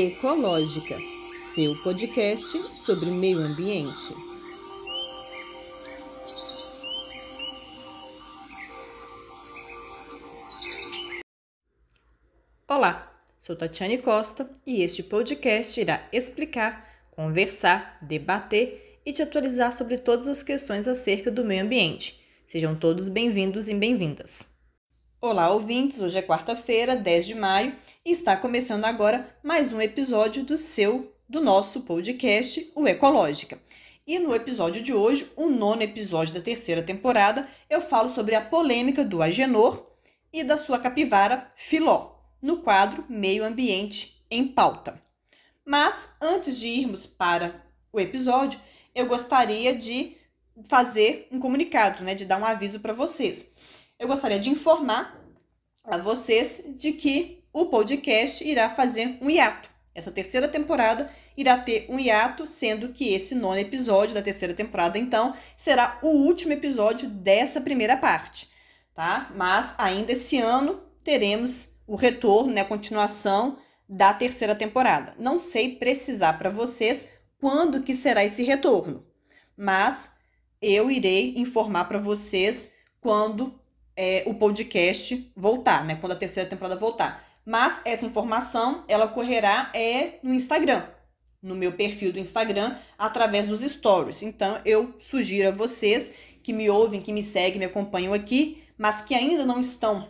Ecológica, seu podcast sobre meio ambiente. Olá, sou Tatiane Costa e este podcast irá explicar, conversar, debater e te atualizar sobre todas as questões acerca do meio ambiente. Sejam todos bem-vindos e bem-vindas. Olá, ouvintes! Hoje é quarta-feira, 10 de maio, e está começando agora mais um episódio do seu, do nosso podcast, o Ecológica. E no episódio de hoje, o nono episódio da terceira temporada, eu falo sobre a polêmica do Agenor e da sua capivara Filó, no quadro Meio Ambiente em Pauta. Mas antes de irmos para o episódio, eu gostaria de fazer um comunicado, né, de dar um aviso para vocês eu gostaria de informar a vocês de que o podcast irá fazer um hiato. Essa terceira temporada irá ter um hiato, sendo que esse nono episódio da terceira temporada, então, será o último episódio dessa primeira parte, tá? Mas ainda esse ano teremos o retorno, né, a continuação da terceira temporada. Não sei precisar para vocês quando que será esse retorno, mas eu irei informar para vocês quando é, o podcast voltar, né? Quando a terceira temporada voltar. Mas essa informação, ela ocorrerá é no Instagram, no meu perfil do Instagram, através dos stories. Então, eu sugiro a vocês que me ouvem, que me seguem, me acompanham aqui, mas que ainda não estão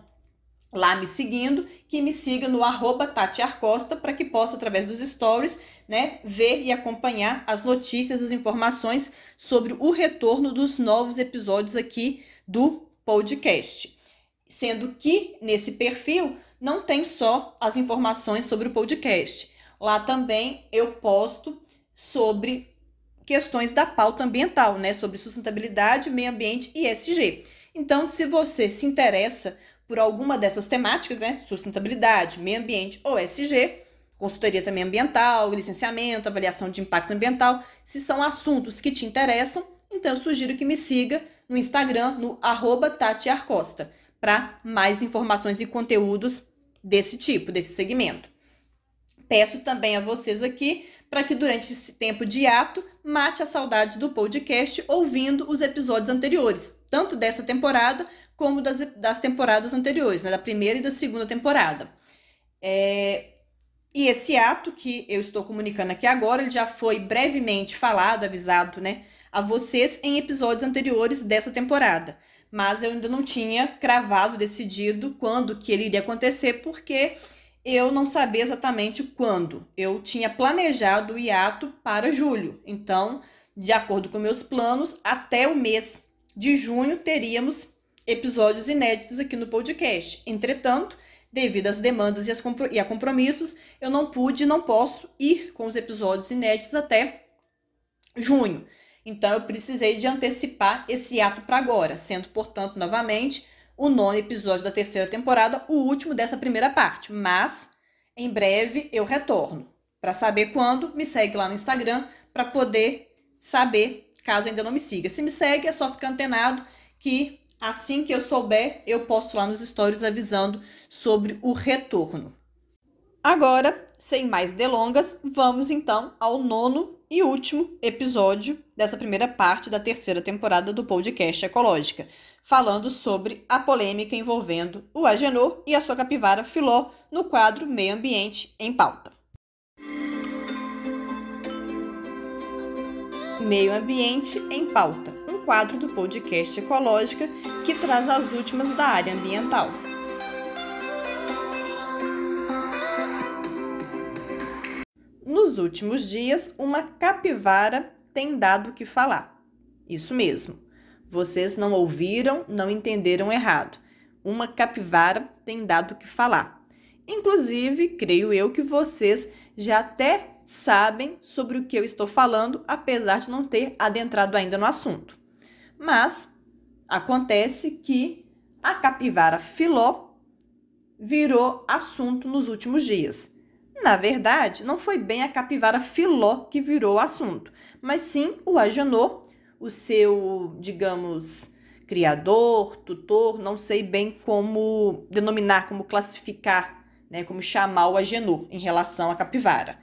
lá me seguindo, que me siga no arroba Tati Arcosta para que possa, através dos stories, né, ver e acompanhar as notícias, as informações sobre o retorno dos novos episódios aqui do podcast. Sendo que nesse perfil não tem só as informações sobre o podcast. Lá também eu posto sobre questões da pauta ambiental, né, sobre sustentabilidade, meio ambiente e ESG. Então, se você se interessa por alguma dessas temáticas, né, sustentabilidade, meio ambiente ou ESG, consultoria também ambiental, licenciamento, avaliação de impacto ambiental, se são assuntos que te interessam, então eu sugiro que me siga no Instagram, no arroba Tati Arcosta, para mais informações e conteúdos desse tipo, desse segmento. Peço também a vocês aqui para que durante esse tempo de ato mate a saudade do podcast ouvindo os episódios anteriores, tanto dessa temporada como das, das temporadas anteriores, né, da primeira e da segunda temporada. É, e esse ato que eu estou comunicando aqui agora, ele já foi brevemente falado, avisado, né, a vocês em episódios anteriores dessa temporada. Mas eu ainda não tinha cravado, decidido quando que ele iria acontecer, porque eu não sabia exatamente quando. Eu tinha planejado o hiato para julho. Então, de acordo com meus planos, até o mês de junho teríamos episódios inéditos aqui no podcast. Entretanto, devido às demandas e, e a compromissos, eu não pude e não posso ir com os episódios inéditos até junho. Então eu precisei de antecipar esse ato para agora, sendo, portanto, novamente, o nono episódio da terceira temporada, o último dessa primeira parte. Mas em breve eu retorno. Para saber quando, me segue lá no Instagram para poder saber, caso ainda não me siga. Se me segue, é só ficar antenado que assim que eu souber, eu posto lá nos stories avisando sobre o retorno. Agora, sem mais delongas, vamos então ao nono e último episódio dessa primeira parte da terceira temporada do podcast Ecológica, falando sobre a polêmica envolvendo o Agenor e a sua capivara Filó no quadro Meio Ambiente em Pauta. Meio Ambiente em Pauta, um quadro do podcast Ecológica que traz as últimas da área ambiental. Nos últimos dias, uma capivara tem dado o que falar. Isso mesmo. Vocês não ouviram, não entenderam errado. Uma capivara tem dado o que falar. Inclusive, creio eu que vocês já até sabem sobre o que eu estou falando, apesar de não ter adentrado ainda no assunto. Mas acontece que a capivara filó virou assunto nos últimos dias. Na verdade, não foi bem a capivara Filó que virou o assunto, mas sim o Agenor, o seu, digamos, criador, tutor, não sei bem como denominar, como classificar né, como chamar o Agenor em relação à capivara.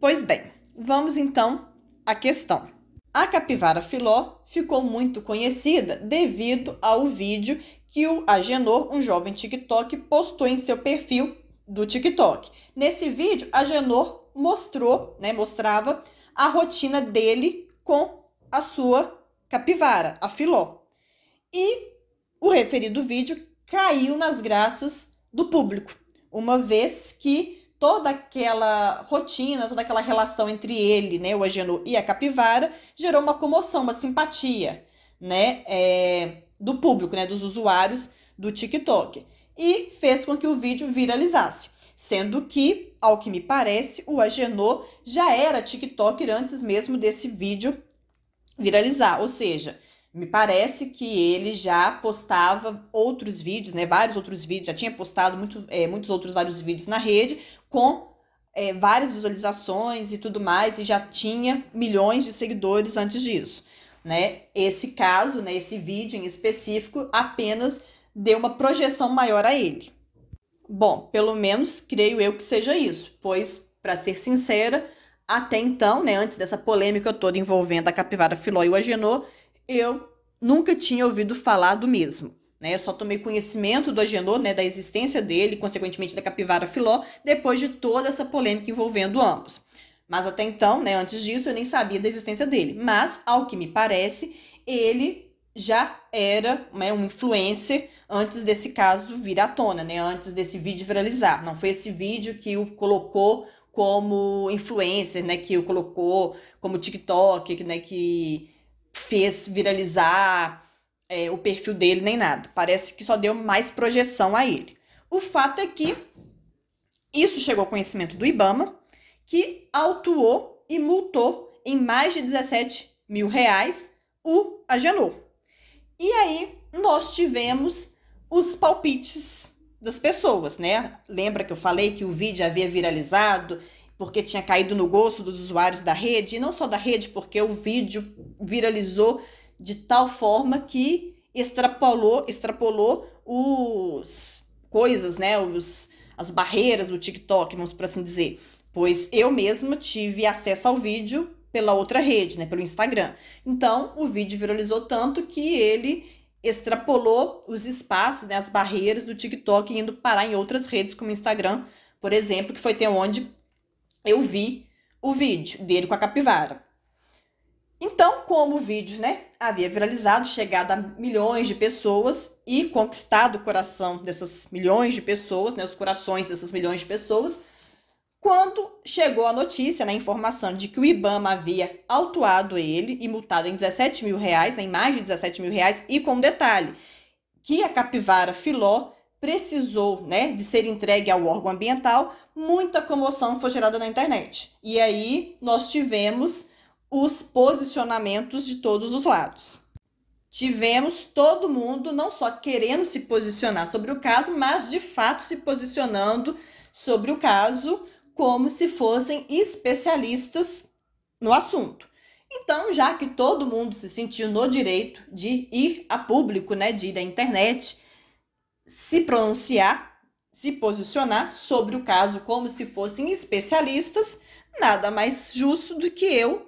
Pois bem, vamos então à questão. A capivara filó ficou muito conhecida devido ao vídeo que o Agenor, um jovem TikTok, postou em seu perfil do TikTok. Nesse vídeo, Agenor mostrou, né, mostrava a rotina dele com a sua capivara, a filó. E o referido vídeo caiu nas graças do público, uma vez que toda aquela rotina, toda aquela relação entre ele, né, o Agenor e a capivara, gerou uma comoção, uma simpatia, né, é, do público, né, dos usuários do TikTok. E fez com que o vídeo viralizasse. Sendo que, ao que me parece, o Agenor já era TikToker antes mesmo desse vídeo viralizar. Ou seja, me parece que ele já postava outros vídeos, né? Vários outros vídeos, já tinha postado muito, é, muitos outros vários vídeos na rede com é, várias visualizações e tudo mais, e já tinha milhões de seguidores antes disso. Né? Esse caso, né, esse vídeo em específico, apenas deu uma projeção maior a ele. Bom, pelo menos creio eu que seja isso, pois, para ser sincera, até então, né, antes dessa polêmica toda envolvendo a capivara filó e o agenor, eu nunca tinha ouvido falar do mesmo. Né? Eu só tomei conhecimento do agenor, né, da existência dele, consequentemente da capivara filó, depois de toda essa polêmica envolvendo ambos. Mas até então, né, antes disso, eu nem sabia da existência dele. Mas, ao que me parece, ele já era né, um influencer antes desse caso vir à tona, né? Antes desse vídeo viralizar. Não foi esse vídeo que o colocou como influencer, né? Que o colocou como TikTok, né? Que fez viralizar é, o perfil dele nem nada. Parece que só deu mais projeção a ele. O fato é que isso chegou ao conhecimento do Ibama, que autuou e multou em mais de 17 mil reais o Agenor. E aí nós tivemos os palpites das pessoas, né? Lembra que eu falei que o vídeo havia viralizado porque tinha caído no gosto dos usuários da rede, e não só da rede, porque o vídeo viralizou de tal forma que extrapolou, extrapolou os coisas, né, os as barreiras do TikTok, vamos por assim dizer. Pois eu mesma tive acesso ao vídeo pela outra rede, né, pelo Instagram. Então, o vídeo viralizou tanto que ele extrapolou os espaços, né, as barreiras do TikTok indo parar em outras redes como o Instagram, por exemplo, que foi até onde eu vi o vídeo dele com a capivara. Então, como o vídeo, né, havia viralizado, chegado a milhões de pessoas e conquistado o coração dessas milhões de pessoas, né, os corações dessas milhões de pessoas, quando chegou a notícia, né, a informação de que o IBAMA havia autuado ele e multado em 17 mil reais, né, em mais de 17 mil reais, e com detalhe, que a capivara filó precisou né, de ser entregue ao órgão ambiental, muita comoção foi gerada na internet. E aí nós tivemos os posicionamentos de todos os lados. Tivemos todo mundo não só querendo se posicionar sobre o caso, mas de fato se posicionando sobre o caso como se fossem especialistas no assunto. Então, já que todo mundo se sentiu no direito de ir a público, né, de ir à internet, se pronunciar, se posicionar sobre o caso como se fossem especialistas, nada mais justo do que eu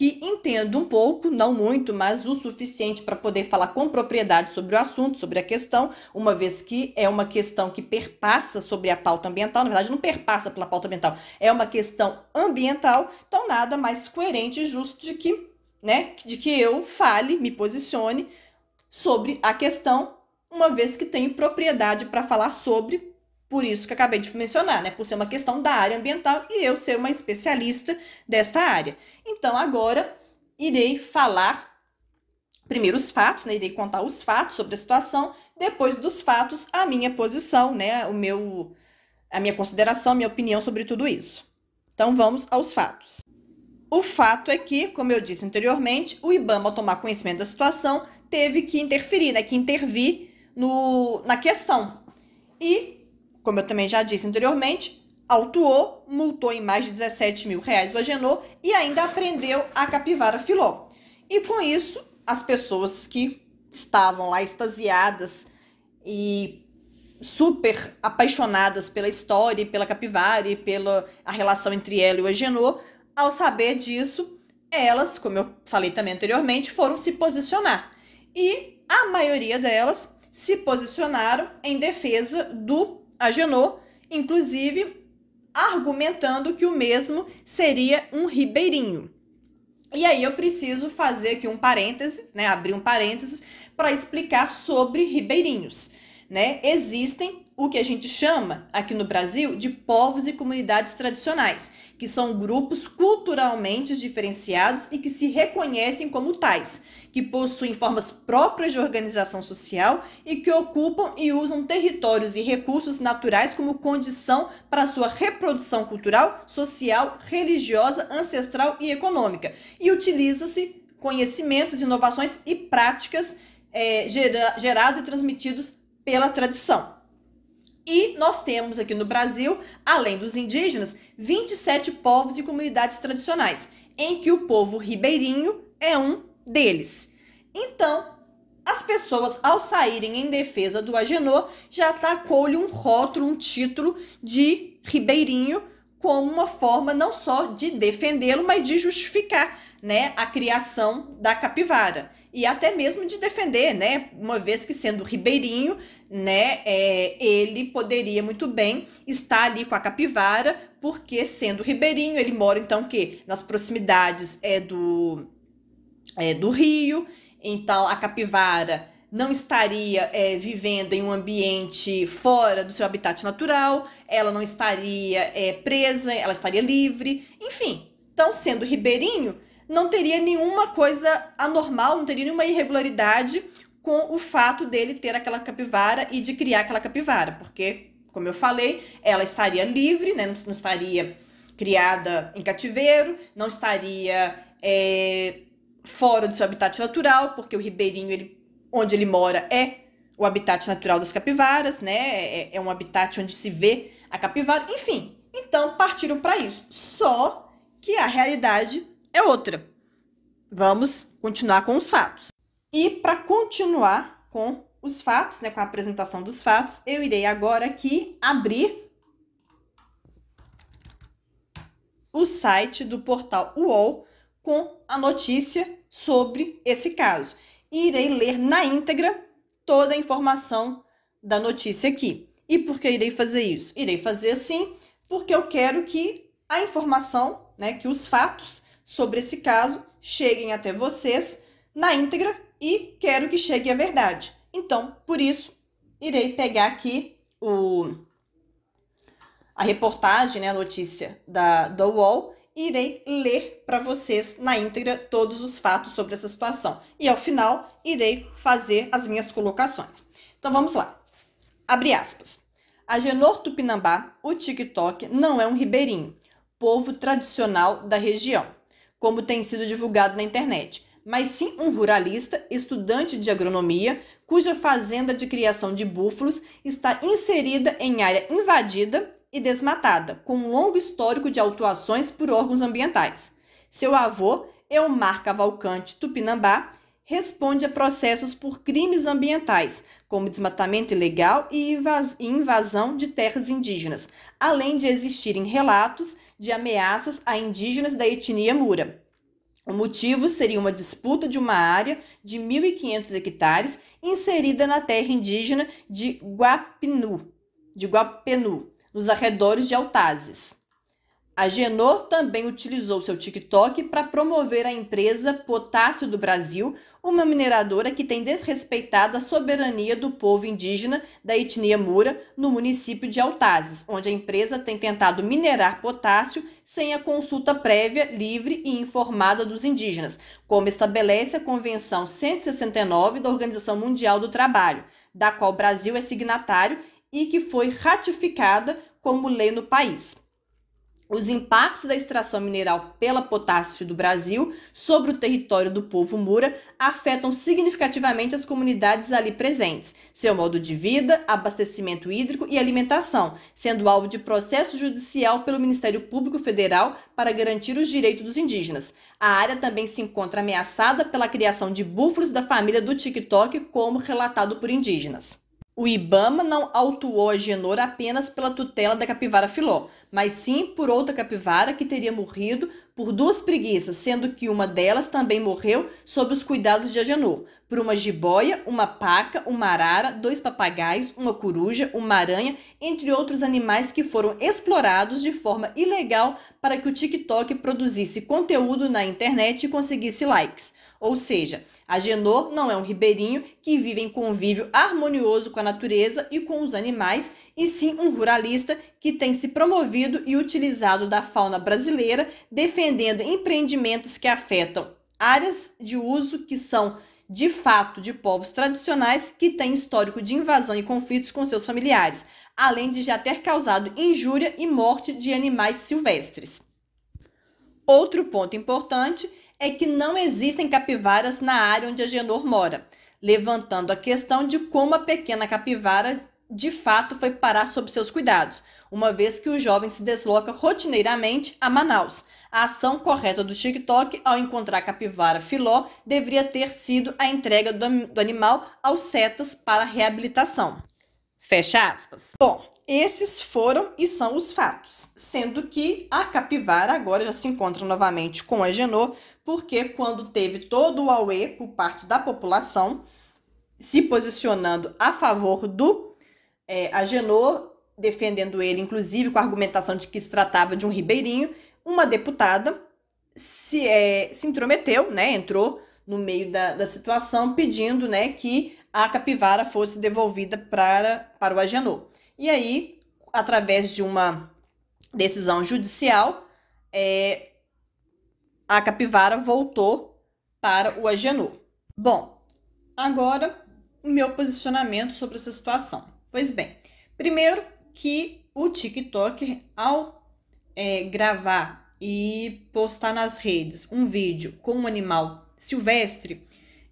que entendo um pouco, não muito, mas o suficiente para poder falar com propriedade sobre o assunto, sobre a questão, uma vez que é uma questão que perpassa sobre a pauta ambiental, na verdade não perpassa pela pauta ambiental, é uma questão ambiental, então nada mais coerente e justo de que, né, de que eu fale, me posicione sobre a questão, uma vez que tenho propriedade para falar sobre por isso que acabei de mencionar, né? Por ser uma questão da área ambiental e eu ser uma especialista desta área. Então, agora irei falar primeiro os fatos, né? Irei contar os fatos sobre a situação, depois dos fatos, a minha posição, né? O meu a minha consideração, minha opinião sobre tudo isso. Então, vamos aos fatos. O fato é que, como eu disse anteriormente, o IBAMA, ao tomar conhecimento da situação, teve que interferir, né, que intervir no, na questão. E como eu também já disse anteriormente, autuou, multou em mais de 17 mil reais o Agenor e ainda apreendeu a capivara filó. E com isso, as pessoas que estavam lá extasiadas e super apaixonadas pela história, pela capivara e pela a relação entre ela e o Agenor, ao saber disso, elas, como eu falei também anteriormente, foram se posicionar. E a maioria delas se posicionaram em defesa do Agenor, inclusive argumentando que o mesmo seria um ribeirinho. E aí eu preciso fazer aqui um parênteses, né, abrir um parênteses para explicar sobre ribeirinhos, né? Existem o que a gente chama aqui no Brasil de povos e comunidades tradicionais, que são grupos culturalmente diferenciados e que se reconhecem como tais, que possuem formas próprias de organização social e que ocupam e usam territórios e recursos naturais como condição para sua reprodução cultural, social, religiosa, ancestral e econômica, e utiliza-se conhecimentos, inovações e práticas é, gera, gerados e transmitidos pela tradição. E nós temos aqui no Brasil, além dos indígenas, 27 povos e comunidades tradicionais, em que o povo ribeirinho é um deles. Então, as pessoas, ao saírem em defesa do Agenor, já tacou-lhe um rótulo, um título de ribeirinho, como uma forma não só de defendê-lo, mas de justificar né, a criação da capivara e até mesmo de defender, né? Uma vez que sendo ribeirinho, né, é, ele poderia muito bem estar ali com a capivara, porque sendo ribeirinho, ele mora então que nas proximidades é do é, do rio, então a capivara não estaria é, vivendo em um ambiente fora do seu habitat natural, ela não estaria é, presa, ela estaria livre, enfim. Então, sendo ribeirinho, não teria nenhuma coisa anormal, não teria nenhuma irregularidade com o fato dele ter aquela capivara e de criar aquela capivara, porque, como eu falei, ela estaria livre, né? não, estaria criada em cativeiro, não estaria é, fora do seu habitat natural, porque o ribeirinho, ele, onde ele mora, é o habitat natural das capivaras, né? É, é um habitat onde se vê a capivara, enfim. Então partiram para isso. Só que a realidade é outra. Vamos continuar com os fatos. E para continuar com os fatos, né, com a apresentação dos fatos, eu irei agora aqui abrir o site do portal UOL com a notícia sobre esse caso. E irei ler na íntegra toda a informação da notícia aqui. E por que irei fazer isso? Irei fazer assim porque eu quero que a informação, né, que os fatos sobre esse caso cheguem até vocês na íntegra e quero que chegue a verdade. Então, por isso, irei pegar aqui o, a reportagem, né, a notícia da, da UOL e irei ler para vocês na íntegra todos os fatos sobre essa situação. E ao final, irei fazer as minhas colocações. Então vamos lá. Abre aspas. A Genor Tupinambá, o TikTok, não é um ribeirinho, povo tradicional da região como tem sido divulgado na internet, mas sim um ruralista, estudante de agronomia, cuja fazenda de criação de búfalos está inserida em área invadida e desmatada, com um longo histórico de autuações por órgãos ambientais. Seu avô, Elmar Cavalcante Tupinambá, responde a processos por crimes ambientais, como desmatamento ilegal e invasão de terras indígenas, além de existirem relatos de ameaças a indígenas da etnia Mura. O motivo seria uma disputa de uma área de 1.500 hectares inserida na terra indígena de Guapinu, de Guapenu, nos arredores de Altazes. A Genor também utilizou seu TikTok para promover a empresa Potássio do Brasil, uma mineradora que tem desrespeitado a soberania do povo indígena da etnia Mura no município de Altazes, onde a empresa tem tentado minerar potássio sem a consulta prévia, livre e informada dos indígenas, como estabelece a Convenção 169 da Organização Mundial do Trabalho, da qual o Brasil é signatário e que foi ratificada como lei no país os impactos da extração mineral pela potássio do Brasil sobre o território do povo Mura afetam significativamente as comunidades ali presentes, seu modo de vida, abastecimento hídrico e alimentação, sendo alvo de processo judicial pelo Ministério Público Federal para garantir os direitos dos indígenas. A área também se encontra ameaçada pela criação de búfalos da família do TikTok, como relatado por indígenas. O Ibama não autuou a Genor apenas pela tutela da capivara filó, mas sim por outra capivara que teria morrido por duas preguiças, sendo que uma delas também morreu sob os cuidados de Agenor, por uma jiboia, uma paca, uma arara, dois papagaios, uma coruja, uma aranha, entre outros animais que foram explorados de forma ilegal para que o TikTok produzisse conteúdo na internet e conseguisse likes. Ou seja, Agenor não é um ribeirinho que vive em convívio harmonioso com a natureza e com os animais, e sim um ruralista que tem se promovido e utilizado da fauna brasileira, defendendo empreendimentos que afetam áreas de uso que são de fato de povos tradicionais que têm histórico de invasão e conflitos com seus familiares, além de já ter causado injúria e morte de animais silvestres. Outro ponto importante é que não existem capivaras na área onde a Genor mora, levantando a questão de como a pequena capivara de fato foi parar sob seus cuidados, uma vez que o jovem se desloca rotineiramente a Manaus. A ação correta do TikTok ao encontrar a capivara filó deveria ter sido a entrega do, animal aos setas para reabilitação. Fecha aspas. Bom, esses foram e são os fatos, sendo que a capivara agora já se encontra novamente com a Genô, porque quando teve todo o auê por parte da população se posicionando a favor do é, Agenor, defendendo ele, inclusive com a argumentação de que se tratava de um ribeirinho, uma deputada se, é, se intrometeu, né, entrou no meio da, da situação pedindo né, que a capivara fosse devolvida para, para o Agenor. E aí, através de uma decisão judicial, é, a capivara voltou para o Agenor. Bom, agora o meu posicionamento sobre essa situação. Pois bem, primeiro que o TikTok, ao é, gravar e postar nas redes um vídeo com um animal silvestre,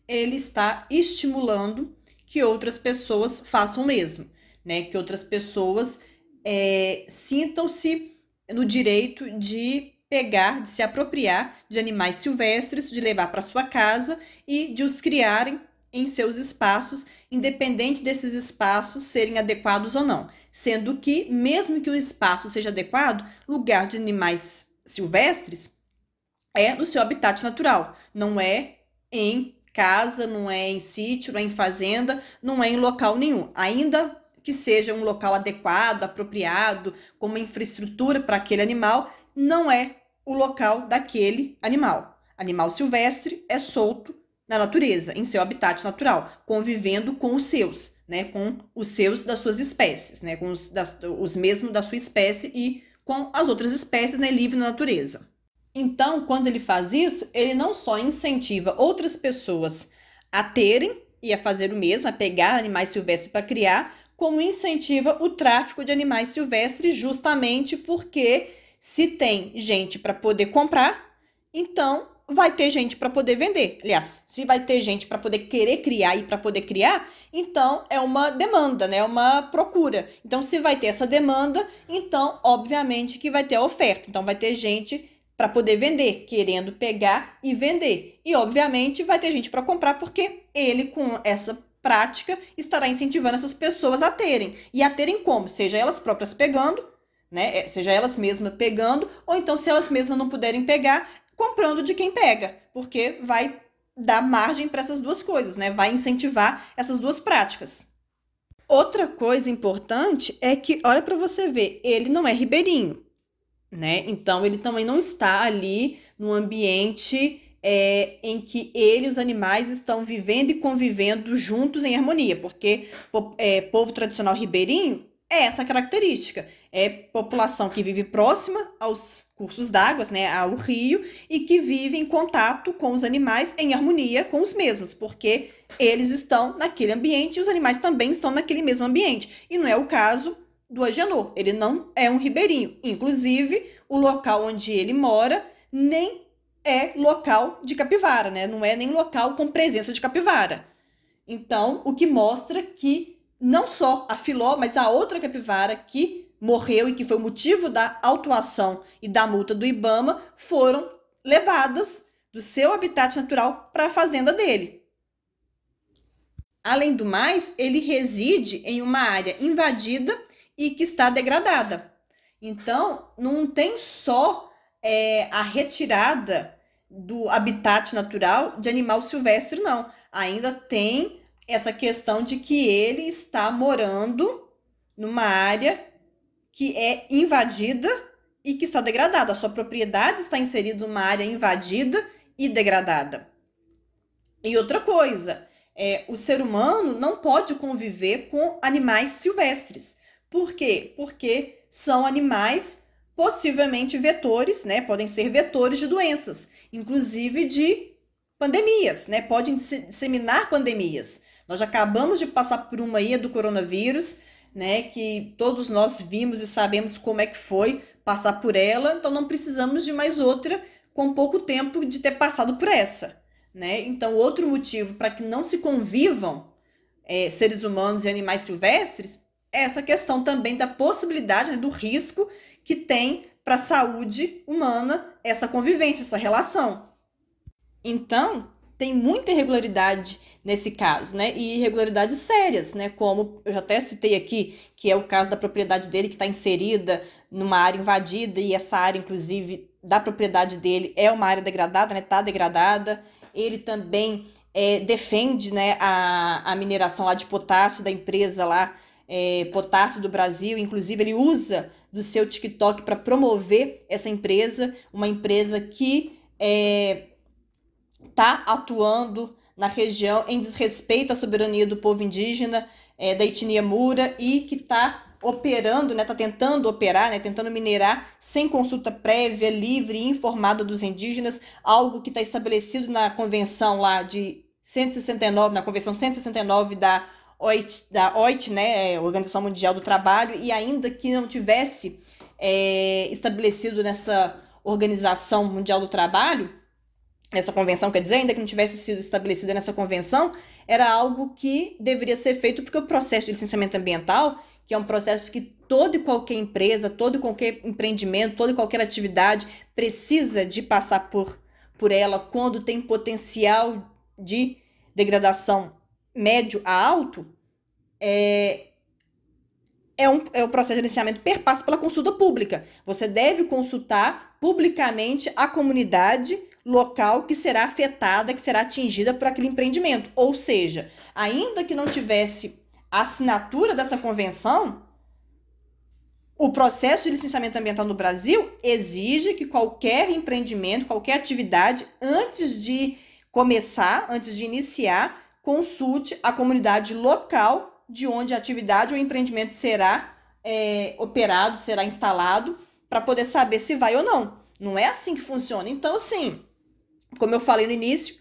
ele está estimulando que outras pessoas façam o mesmo, né? Que outras pessoas é, sintam-se no direito de pegar, de se apropriar de animais silvestres, de levar para sua casa e de os criarem em seus espaços, independente desses espaços serem adequados ou não. Sendo que, mesmo que o espaço seja adequado, lugar de animais silvestres é no seu habitat natural, não é em casa, não é em sítio, não é em fazenda, não é em local nenhum. Ainda que seja um local adequado, apropriado, com uma infraestrutura para aquele animal, não é o local daquele animal. Animal silvestre é solto na natureza, em seu habitat natural, convivendo com os seus, né, com os seus das suas espécies, né, com os, das, os mesmos da sua espécie e com as outras espécies, né, livre na natureza. Então, quando ele faz isso, ele não só incentiva outras pessoas a terem e a fazer o mesmo, a pegar animais silvestres para criar, como incentiva o tráfico de animais silvestres, justamente porque se tem gente para poder comprar, então vai ter gente para poder vender. Aliás, se vai ter gente para poder querer criar e para poder criar, então é uma demanda, né? É uma procura. Então, se vai ter essa demanda, então, obviamente que vai ter a oferta. Então, vai ter gente para poder vender, querendo pegar e vender. E, obviamente, vai ter gente para comprar porque ele, com essa prática, estará incentivando essas pessoas a terem. E a terem como? Seja elas próprias pegando, né? É, seja elas mesmas pegando, ou então, se elas mesmas não puderem pegar, comprando de quem pega, porque vai dar margem para essas duas coisas, né? Vai incentivar essas duas práticas. Outra coisa importante é que, olha para você ver, ele não é ribeirinho, né? Então ele também não está ali no ambiente é, em que ele e os animais estão vivendo e convivendo juntos em harmonia, porque é, povo tradicional ribeirinho é essa característica. É população que vive próxima aos cursos d'água, né, ao rio, e que vive em contato com os animais em harmonia com os mesmos, porque eles estão naquele ambiente e os animais também estão naquele mesmo ambiente. E não é o caso do Agenor. Ele não é um ribeirinho. Inclusive, o local onde ele mora nem é local de capivara, né? Não é nem local com presença de capivara. Então, o que mostra que não só a Filó, mas a outra capivara que morreu e que foi o motivo da autuação e da multa do Ibama foram levadas do seu habitat natural para a fazenda dele. Além do mais, ele reside em uma área invadida e que está degradada. Então, não tem só é, a retirada do habitat natural de animal silvestre, não. Ainda tem essa questão de que ele está morando numa área que é invadida e que está degradada. A sua propriedade está inserida numa área invadida e degradada. E outra coisa, é, o ser humano não pode conviver com animais silvestres. Por quê? Porque são animais possivelmente vetores, né? Podem ser vetores de doenças, inclusive de pandemias, né? Podem disseminar pandemias. Nós já acabamos de passar por uma aí do coronavírus, né? Que todos nós vimos e sabemos como é que foi passar por ela, então não precisamos de mais outra com pouco tempo de ter passado por essa, né? Então, outro motivo para que não se convivam é, seres humanos e animais silvestres é essa questão também da possibilidade, né, do risco que tem para a saúde humana essa convivência, essa relação. Então, tem muita irregularidade nesse caso, né? E irregularidades sérias, né? Como eu já até citei aqui, que é o caso da propriedade dele que está inserida numa área invadida e essa área, inclusive, da propriedade dele é uma área degradada, né? Está degradada. Ele também é, defende, né, a, a mineração lá de potássio da empresa lá é, Potássio do Brasil, inclusive ele usa do seu TikTok para promover essa empresa, uma empresa que é, tá atuando na região em desrespeito à soberania do povo indígena, é, da etnia Mura e que está operando, né, tá tentando operar, né, tentando minerar sem consulta prévia, livre e informada dos indígenas, algo que está estabelecido na convenção lá de 169, na convenção 169 da OIT, da OIT, né, é, Organização Mundial do Trabalho, e ainda que não tivesse é, estabelecido nessa Organização Mundial do Trabalho, essa convenção, quer dizer, ainda que não tivesse sido estabelecida nessa convenção, era algo que deveria ser feito porque o processo de licenciamento ambiental, que é um processo que toda e qualquer empresa, todo e qualquer empreendimento, toda e qualquer atividade precisa de passar por, por ela quando tem potencial de degradação médio a alto, é, é, um, é o processo de licenciamento perpassa pela consulta pública. Você deve consultar publicamente a comunidade local que será afetada, que será atingida por aquele empreendimento. Ou seja, ainda que não tivesse assinatura dessa convenção, o processo de licenciamento ambiental no Brasil exige que qualquer empreendimento, qualquer atividade, antes de começar, antes de iniciar, consulte a comunidade local de onde a atividade ou empreendimento será é, operado, será instalado, para poder saber se vai ou não. Não é assim que funciona. Então, assim, como eu falei no início,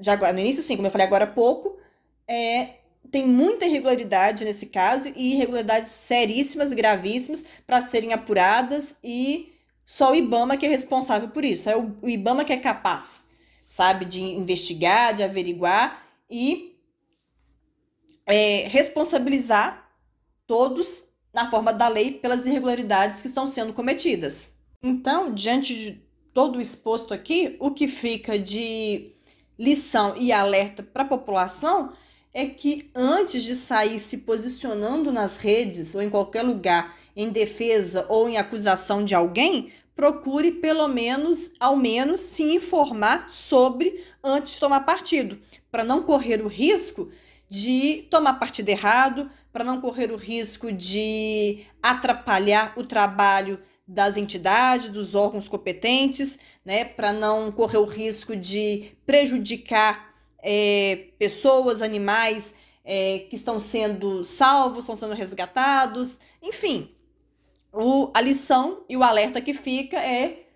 já no início, sim, como eu falei agora há pouco, é, tem muita irregularidade nesse caso e irregularidades seríssimas, gravíssimas, para serem apuradas e só o IBAMA que é responsável por isso. É o, o IBAMA que é capaz, sabe, de investigar, de averiguar e é, responsabilizar todos na forma da lei pelas irregularidades que estão sendo cometidas. Então, diante de todo exposto aqui, o que fica de lição e alerta para a população é que antes de sair se posicionando nas redes ou em qualquer lugar em defesa ou em acusação de alguém, procure pelo menos, ao menos, se informar sobre antes de tomar partido para não correr o risco de tomar partido errado, para não correr o risco de atrapalhar o trabalho das entidades, dos órgãos competentes, né, para não correr o risco de prejudicar é, pessoas, animais é, que estão sendo salvos, estão sendo resgatados, enfim. O, a lição e o alerta que fica é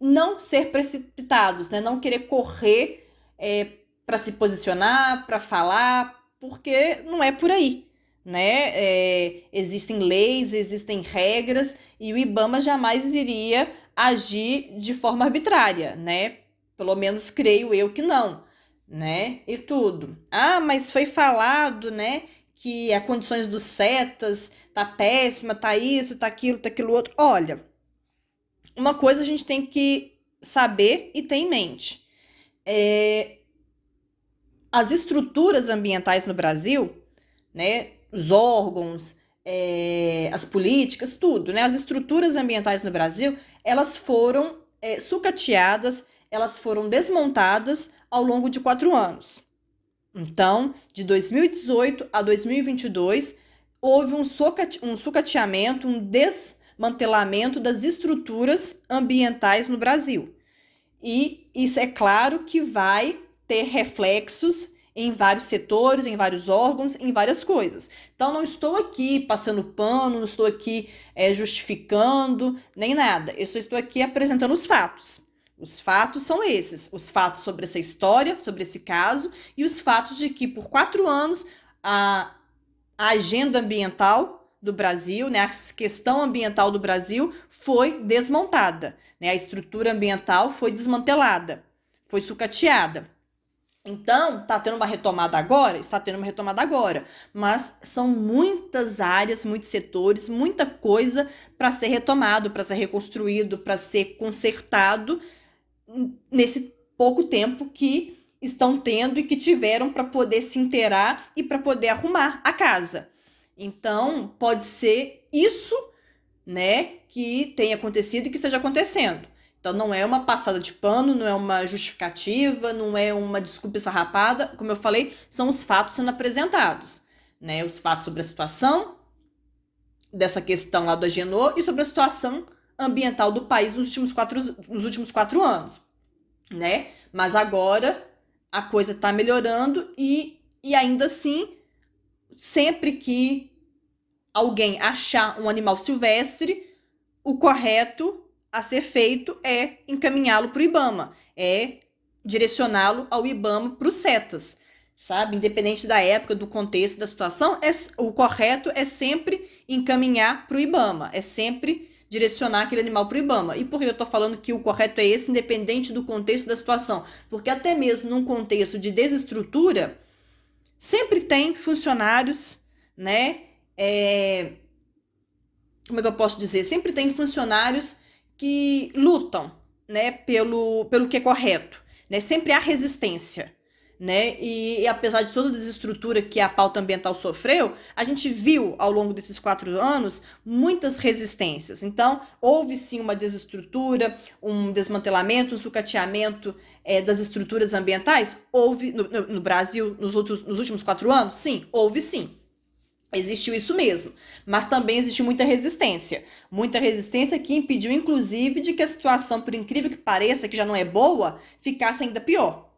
não ser precipitados, né, não querer correr é, para se posicionar, para falar, porque não é por aí. Né? É, existem leis, existem regras e o IBAMA jamais iria agir de forma arbitrária, né? Pelo menos creio eu que não, né? E tudo. Ah, mas foi falado, né? Que as condições dos setas tá péssima, tá isso, tá aquilo, tá aquilo outro. Olha, uma coisa a gente tem que saber e ter em mente. É, as estruturas ambientais no Brasil, né, os órgãos, é, as políticas, tudo, né, as estruturas ambientais no Brasil, elas foram é, sucateadas, elas foram desmontadas ao longo de quatro anos. Então, de 2018 a 2022, houve um, socate, um sucateamento, um desmantelamento das estruturas ambientais no Brasil. E isso é claro que vai ter reflexos em vários setores, em vários órgãos, em várias coisas. Então, não estou aqui passando pano, não estou aqui é, justificando, nem nada. Eu só estou aqui apresentando os fatos. Os fatos são esses: os fatos sobre essa história, sobre esse caso, e os fatos de que por quatro anos a, a agenda ambiental do Brasil, né, a questão ambiental do Brasil foi desmontada, né, a estrutura ambiental foi desmantelada, foi sucateada. Então, está tendo uma retomada agora? Está tendo uma retomada agora. Mas são muitas áreas, muitos setores, muita coisa para ser retomado, para ser reconstruído, para ser consertado nesse pouco tempo que estão tendo e que tiveram para poder se inteirar e para poder arrumar a casa. Então, pode ser isso, né, que tenha acontecido e que esteja acontecendo. Então, não é uma passada de pano, não é uma justificativa, não é uma desculpa sarrapada. Como eu falei, são os fatos sendo apresentados, né? Os fatos sobre a situação dessa questão lá do Agenor e sobre a situação ambiental do país nos últimos quatro, nos últimos quatro anos, né? Mas agora a coisa está melhorando e, e ainda assim, sempre que alguém achar um animal silvestre, o correto a ser feito é encaminhá-lo para o IBAMA, é direcioná-lo ao IBAMA para os CETAS, sabe? Independente da época, do contexto, da situação, é, o correto é sempre encaminhar para o IBAMA, é sempre direcionar aquele animal para o IBAMA. E por que eu estou falando que o correto é esse, independente do contexto da situação? Porque até mesmo num contexto de desestrutura, sempre tem funcionários, né? É, como é que eu posso dizer? Sempre tem funcionários que lutam, né, pelo, pelo que é correto, né? Sempre há resistência, né? E, e, apesar de toda a desestrutura que a pauta ambiental sofreu, a gente viu ao longo desses quatro anos muitas resistências. Então, houve sim uma desestrutura, um desmantelamento, um sucateamento é, das estruturas ambientais? Houve no, no, no Brasil nos, outros, nos últimos quatro anos? Sim, houve sim. Existiu isso mesmo, mas também existiu muita resistência. Muita resistência que impediu, inclusive, de que a situação, por incrível que pareça, que já não é boa, ficasse ainda pior.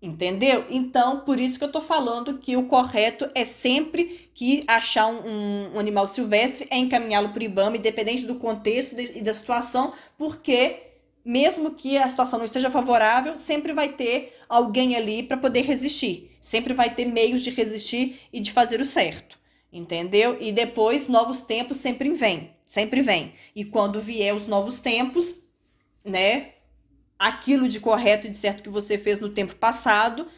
Entendeu? Então, por isso que eu tô falando que o correto é sempre que achar um, um animal silvestre é encaminhá-lo para o IBAMA, independente do contexto e da situação, porque mesmo que a situação não esteja favorável, sempre vai ter alguém ali para poder resistir. Sempre vai ter meios de resistir e de fazer o certo. Entendeu? E depois novos tempos sempre vêm, sempre vem. E quando vier os novos tempos, né, aquilo de correto e de certo que você fez no tempo passado,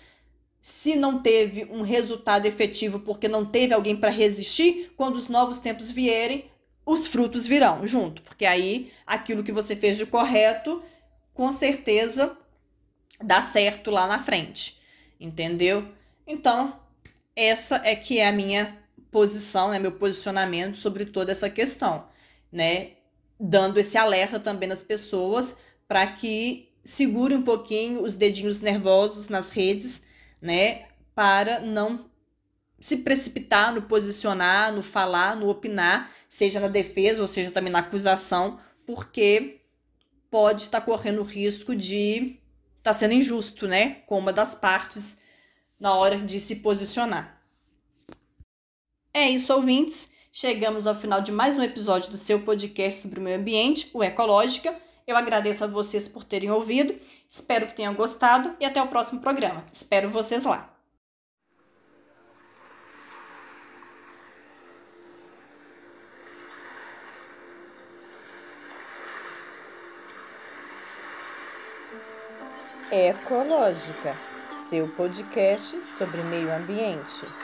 se não teve um resultado efetivo porque não teve alguém para resistir, quando os novos tempos vierem, os frutos virão junto, porque aí aquilo que você fez de correto, com certeza dá certo lá na frente, entendeu? Então, essa é que é a minha posição, né, meu posicionamento sobre toda essa questão, né? Dando esse alerta também nas pessoas para que segure um pouquinho os dedinhos nervosos nas redes, né, para não se precipitar no posicionar, no falar, no opinar, seja na defesa ou seja também na acusação, porque pode estar correndo o risco de estar tá sendo injusto, né, com uma das partes na hora de se posicionar. É isso, ouvintes. Chegamos ao final de mais um episódio do seu podcast sobre o meio ambiente, o Ecológica. Eu agradeço a vocês por terem ouvido, espero que tenham gostado e até o próximo programa. Espero vocês lá. Ecológica, seu podcast sobre meio ambiente.